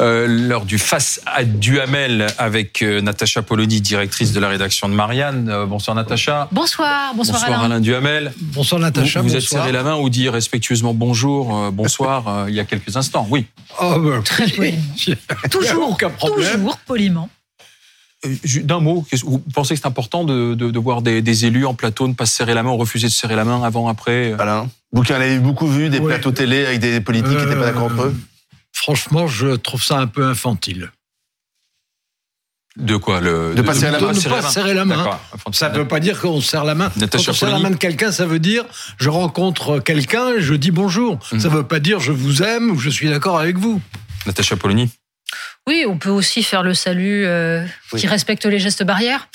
Euh, l'heure du face à Duhamel avec euh, Natacha Polony, directrice de la rédaction de Marianne. Euh, bonsoir Natacha. Bonsoir, bonsoir, bonsoir Alain. Duhamel. Bonsoir Natacha. Vous, vous êtes serré la main ou dit respectueusement bonjour, bonsoir il y a quelques instants. Oui. Oh, ben, oui. toujours, aucun problème. toujours poliment. D'un mot, vous pensez que c'est important de, de, de voir des, des, élus en plateau ne pas se serrer la main ou refuser de se serrer la main avant, après Alain, vous qui en avez beaucoup vu des plateaux télé avec des politiques qui n'étaient pas d'accord entre eux franchement, je trouve ça un peu infantile. De quoi le, De, passer à la main. De ne pas serrer la main. Ça ne veut pas dire qu'on serre la main. Quand on serre la main de quelqu'un, ça veut dire je rencontre quelqu'un, je dis bonjour. Ça ne veut pas dire je vous aime ou je suis d'accord avec vous. Natacha Polony oui, on peut aussi faire le salut euh, qui respecte les gestes barrières.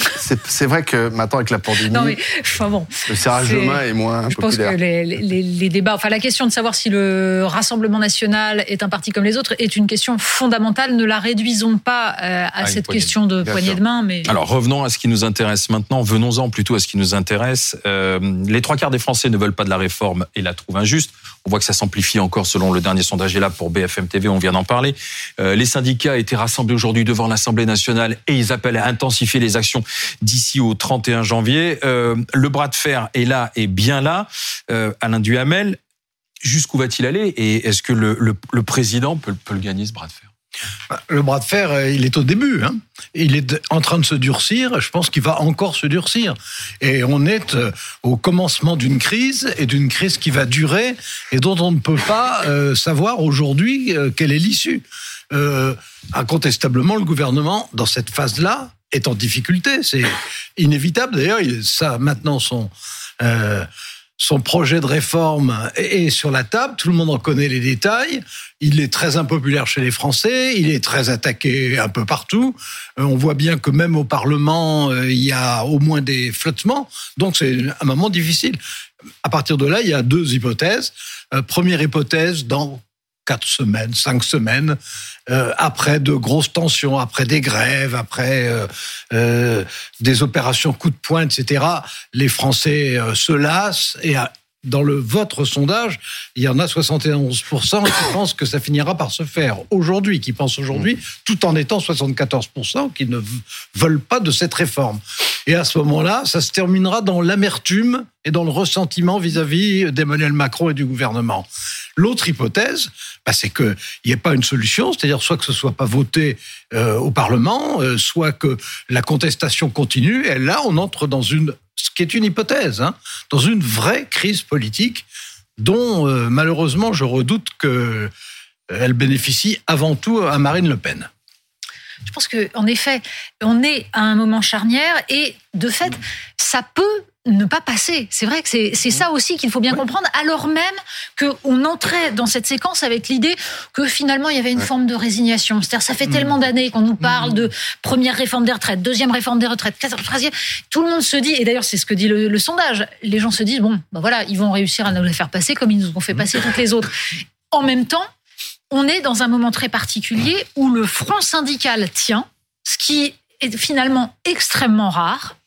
C'est vrai que maintenant avec la pandémie, non mais, enfin bon, le serrage de main est moins Je pense que les, les, les, débats, enfin la question de savoir si le Rassemblement national est un parti comme les autres est une question fondamentale. Ne la réduisons pas euh, à, à, cette question de poignée de main. Mais alors revenons à ce qui nous intéresse maintenant. Venons-en plutôt à ce qui nous intéresse. Euh, les trois quarts des Français ne veulent pas de la réforme et la trouvent injuste. On voit que ça s'amplifie encore selon le dernier sondage est là pour BFM TV. On vient d'en parler. Euh, les syndicats étaient rassemblés aujourd'hui devant l'Assemblée nationale et ils appellent à intensifier les actions d'ici au 31 janvier. Euh, le bras de fer est là et bien là. Euh, Alain Duhamel, jusqu'où va-t-il aller et est-ce que le, le, le président peut, peut le gagner ce bras de fer? Le bras de fer, euh, il est au début. Hein. Il est en train de se durcir. Je pense qu'il va encore se durcir. Et on est euh, au commencement d'une crise et d'une crise qui va durer et dont on ne peut pas euh, savoir aujourd'hui quelle est l'issue. Incontestablement, le gouvernement, dans cette phase-là, est en difficulté. C'est inévitable. D'ailleurs, ça maintenant son son projet de réforme est sur la table, tout le monde en connaît les détails. Il est très impopulaire chez les Français, il est très attaqué un peu partout. Euh, on voit bien que même au Parlement, euh, il y a au moins des flottements. Donc c'est un moment difficile. À partir de là, il y a deux hypothèses. Euh, première hypothèse, dans quatre semaines, cinq semaines, euh, après de grosses tensions, après des grèves, après euh, euh, des opérations coup de poing, etc., les Français se lassent et dans le votre sondage, il y en a 71% qui pensent que ça finira par se faire aujourd'hui, qui pensent aujourd'hui, tout en étant 74% qui ne veulent pas de cette réforme. Et à ce moment-là, ça se terminera dans l'amertume et dans le ressentiment vis-à-vis d'Emmanuel Macron et du gouvernement. L'autre hypothèse, bah, c'est qu'il n'y ait pas une solution, c'est-à-dire soit que ce soit pas voté euh, au Parlement, euh, soit que la contestation continue. Et là, on entre dans une, ce qui est une hypothèse, hein, dans une vraie crise politique dont euh, malheureusement je redoute que elle bénéficie avant tout à Marine Le Pen. Je pense que, en effet, on est à un moment charnière et de fait, ça peut ne pas passer. C'est vrai que c'est ça aussi qu'il faut bien comprendre, alors même qu'on entrait dans cette séquence avec l'idée que finalement il y avait une forme de résignation. C'est-à-dire ça fait tellement d'années qu'on nous parle de première réforme des retraites, deuxième réforme des retraites, troisième. Tout le monde se dit, et d'ailleurs c'est ce que dit le, le, sondage, les gens se disent, bon, ben voilà, ils vont réussir à nous les faire passer comme ils nous ont fait passer toutes les autres. En même temps, on est dans un moment très particulier où le front syndical tient, ce qui est finalement extrêmement rare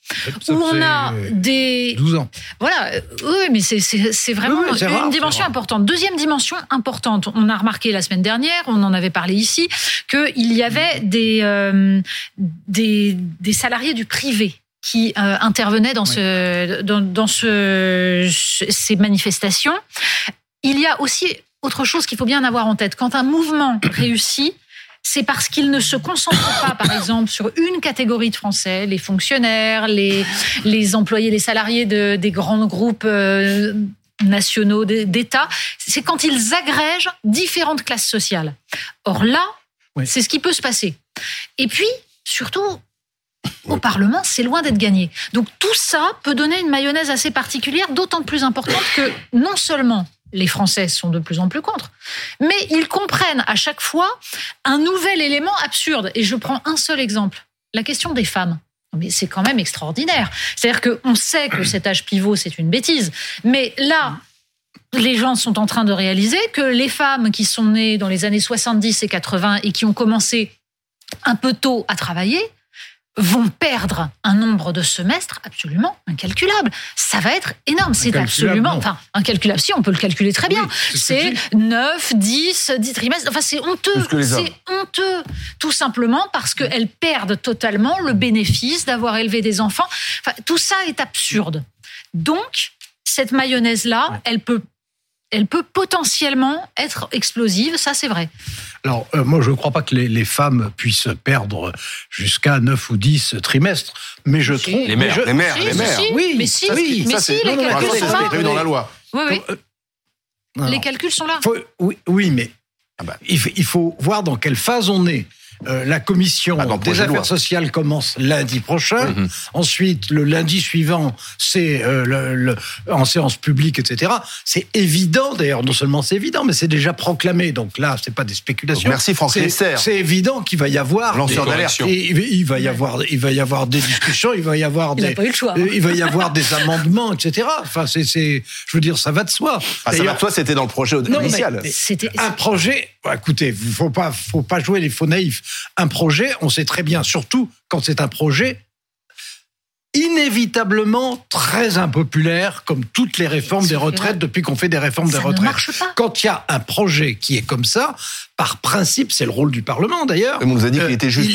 où on a des 12 ans. Voilà, oui, mais c'est vraiment oui, oui, une rare, dimension importante. Deuxième dimension importante, on a remarqué la semaine dernière, on en avait parlé ici, qu'il y avait des, euh, des, des salariés du privé qui euh, intervenaient dans, ce, dans, dans ce, ces manifestations. Il y a aussi autre chose qu'il faut bien avoir en tête. Quand un mouvement réussit, c'est parce qu'il ne se concentre pas, par exemple, sur une catégorie de Français, les fonctionnaires, les, les employés, les salariés de, des grands groupes euh, nationaux d'État. C'est quand ils agrègent différentes classes sociales. Or là, oui. c'est ce qui peut se passer. Et puis, surtout, au Parlement, c'est loin d'être gagné. Donc tout ça peut donner une mayonnaise assez particulière, d'autant plus importante que non seulement les Français sont de plus en plus contre. Mais ils comprennent à chaque fois un nouvel élément absurde. Et je prends un seul exemple. La question des femmes. Mais c'est quand même extraordinaire. C'est-à-dire qu'on sait que cet âge pivot, c'est une bêtise. Mais là, les gens sont en train de réaliser que les femmes qui sont nées dans les années 70 et 80 et qui ont commencé un peu tôt à travailler vont perdre un nombre de semestres absolument incalculable. Ça va être énorme. C'est absolument, enfin, incalculable. Si, on peut le calculer très bien. c'est 9, 10, 10 trimestres. Enfin, c'est honteux. C'est honteux. Tout simplement parce qu'elles perdent totalement le bénéfice d'avoir élevé des enfants. Enfin, tout ça est absurde. Donc, cette mayonnaise-là, elle peut elle peut potentiellement être explosive, ça c'est vrai. Alors, euh, moi, je ne crois pas que les, femmes puissent perdre jusqu'à 9 ou 10 trimestres, mais je trouve... Les mères, les mères, les mères. oui, mais si, oui, mais si, les calculs sont là. dans la loi. Oui, oui. Euh, les calculs sont là. oui, oui, mais ah bah. il faut voir dans quelle phase on est. Euh, la commission ah, des affaires sociales commence lundi prochain. Mhm. Ensuite, le lundi suivant, c'est euh, le, en séance publique, etc. C'est évident, d'ailleurs, non seulement c'est évident, mais c'est déjà proclamé. Donc là, c'est pas des spéculations. merci Franck C'est évident qu'il va y avoir lanceur d'alerte. Il, va y avoir, il va y avoir des discussions, il va y avoir des, pas eu le choix. il va y avoir des amendements, etc. Enfin, c'est, je veux dire, ça va de soi. Ah, ça va de soi, c'était dans le projet initial. C'était un projet. Écoutez, faut pas, faut pas jouer les faux naïfs un projet, on sait très bien, surtout quand c'est un projet inévitablement très impopulaire, comme toutes les réformes des retraites depuis qu'on fait des réformes des retraites. Quand il y a un projet qui est comme ça, par principe, c'est le rôle du Parlement d'ailleurs. On nous a dit qu'il était juste.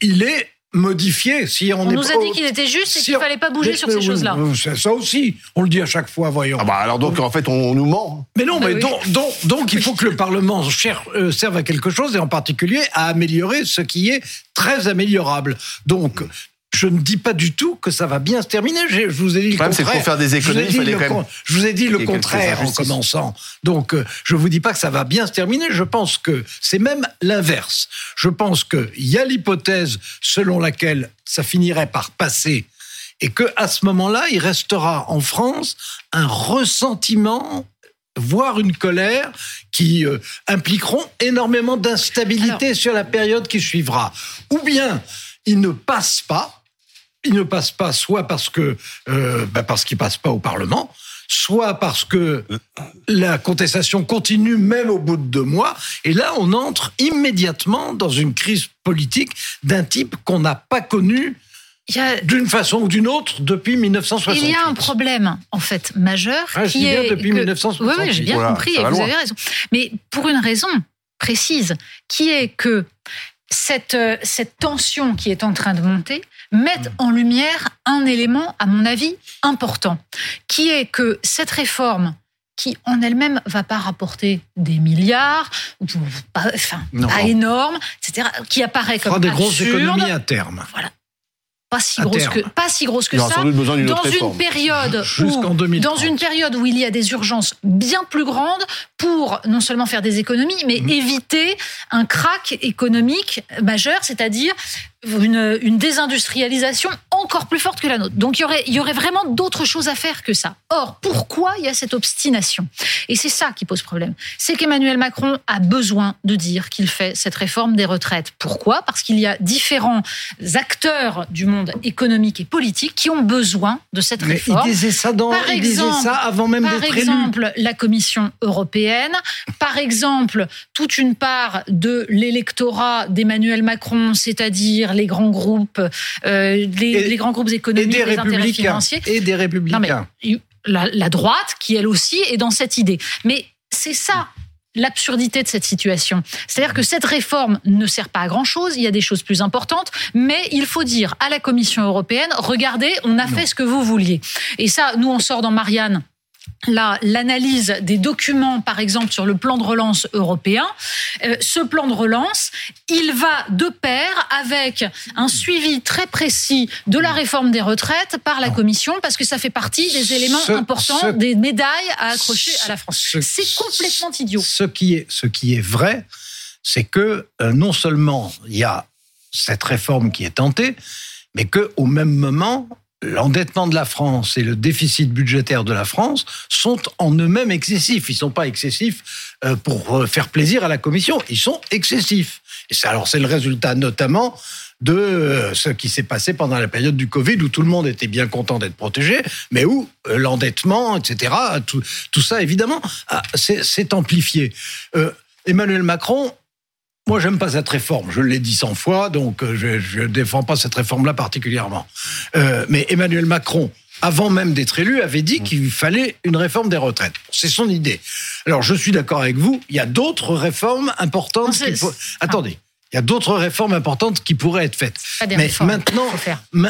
il est modifié. Si on, nous a dit qu'il était juste et qu'il ne fallait pas bouger sur ces choses-là. Ça aussi, on le dit à chaque fois, voyons. Ah bah alors donc, en fait, on, nous ment. Mais non, bah mais donc, donc, il faut que le Parlement euh, serve à quelque chose, et en particulier à améliorer ce qui est très améliorable. Donc, je ne dis pas du tout que ça va bien se terminer. Je, vous ai dit le, contraire. Pour faire des économies, je, vous ai dit le contraire en commençant. Donc, euh, je vous dis pas que ça va bien se terminer. Je pense que c'est même l'inverse. Je pense qu'il y a l'hypothèse selon laquelle ça finirait par passer et que à ce moment-là, il restera en France un ressentiment voire une colère qui euh, impliqueront énormément d'instabilité sur la période qui suivra. Ou bien il ne passe pas, il ne passe pas soit parce que euh, bah parce qu'il passe pas au Parlement, soit parce que la contestation continue même au bout de deux mois. Et là, on entre immédiatement dans une crise politique d'un type qu'on n'a pas connu d'une façon ou d'une autre depuis 1968. Il y a un problème, en fait, majeur. Ah, qui est depuis 1968. Oui, j'ai bien compris, et vous avez raison. Mais pour une raison précise, qui est que cette, euh, cette tension qui est en train de monter met mm. en lumière un élément, à mon avis, important, qui est que cette réforme qui en elle-même va pas rapporter des milliards, pas, enfin, pas énorme, etc., qui apparaît comme des grosses économies à terme. Voilà pas si grosse que pas si grosse que ça dans une période où dans une période où il y a des urgences bien plus grandes pour non seulement faire des économies mais mmh. éviter un crack économique majeur c'est-à-dire une, une, désindustrialisation encore plus forte que la nôtre. Donc il y aurait, il y aurait vraiment d'autres choses à faire que ça. Or, pourquoi il y a cette obstination? Et c'est ça qui pose problème. C'est qu'Emmanuel Macron a besoin de dire qu'il fait cette réforme des retraites. Pourquoi? Parce qu'il y a différents acteurs du monde économique et politique qui ont besoin de cette Mais réforme. Il disait ça, dans, par exemple, ça avant même d'être élu. Par exemple, la Commission européenne. Par exemple, toute une part de l'électorat d'Emmanuel Macron, c'est-à-dire les grands groupes, euh, les, grands groupes économiques, et des les intérêts financiers. Et des républicains. la, droite, qui elle aussi est dans cette idée. Mais c'est ça l'absurdité de cette situation. C'est-à-dire que cette réforme ne sert pas à grand-chose, il y a des choses plus importantes, mais il faut dire à la Commission européenne, regardez, on a fait ce que vous vouliez. Et ça, nous, on sort dans Marianne l'analyse des documents, par exemple, sur le plan de relance européen. Euh, ce plan de relance, il va de pair avec un suivi très précis de la réforme des retraites par la Commission, parce que ça fait partie des éléments importants, des médailles à accrocher à la France. C'est complètement idiot. Ce qui est, ce qui est vrai, c'est que euh, non seulement il y a cette réforme qui est tentée, mais que au même moment, l'endettement de la France et le déficit budgétaire de la France sont en eux-mêmes excessifs. Ils ne sont pas excessifs euh, pour euh, faire plaisir à la Commission, ils sont excessifs. Et alors c'est le résultat notamment de euh, ce qui s'est passé pendant la période du Covid où tout le monde était bien content d'être protégé, mais où l'endettement, etc., tout, ça évidemment s'est amplifié. Emmanuel Macron moi, j'aime pas cette réforme. Je l'ai dit cent fois, donc euh, je ne défends pas cette réforme-là particulièrement. Euh, mais Emmanuel Macron, avant même d'être élu, avait dit qu'il fallait une réforme des retraites. C'est son idée. Alors, je suis d'accord avec vous. Il y a d'autres réformes importantes. Faut... Attendez. Il y a d'autres réformes importantes qui pourraient être faites. Mais maintenant,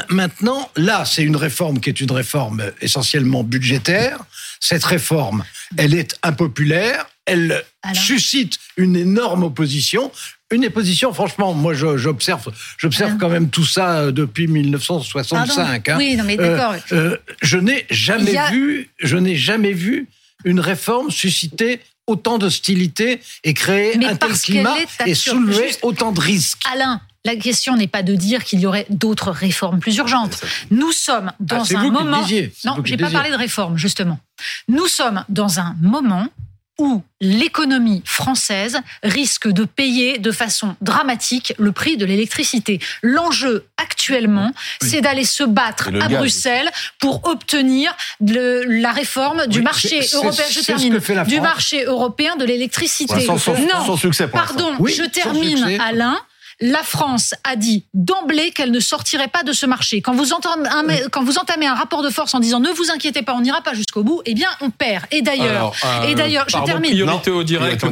maintenant, là, c'est une réforme qui est une réforme essentiellement budgétaire. Cette réforme, elle est impopulaire, elle suscite une énorme opposition. Une opposition, franchement, moi j'observe, j'observe quand même tout ça euh, depuis 1965. Hein. Oui, non mais d'accord. Euh, euh, je n'ai jamais vu, je n'ai jamais vu une réforme susciter autant d'hostilité et créer un tel climat et soulever autant de risques. Alain, la question n'est pas de dire qu'il y aurait d'autres réformes plus urgentes. Nous sommes ah, dans un moment. Non, j'ai pas parlé de réforme justement. Nous sommes dans un moment où l'économie française risque de payer de façon dramatique le prix de l'électricité. L'enjeu actuellement, c'est d'aller se battre à Bruxelles pour obtenir la réforme du marché européen. Je termine. du marché européen de l'électricité. non, succès pardon, je termine, Alain la France a dit d'emblée qu'elle ne sortirait pas de ce marché. Quand vous, entamez un, quand vous entamez un rapport de force en disant ne vous inquiétez pas, on n'ira pas jusqu'au bout, eh bien on perd. Et d'ailleurs, et d'ailleurs, je termine. Priorité au direct.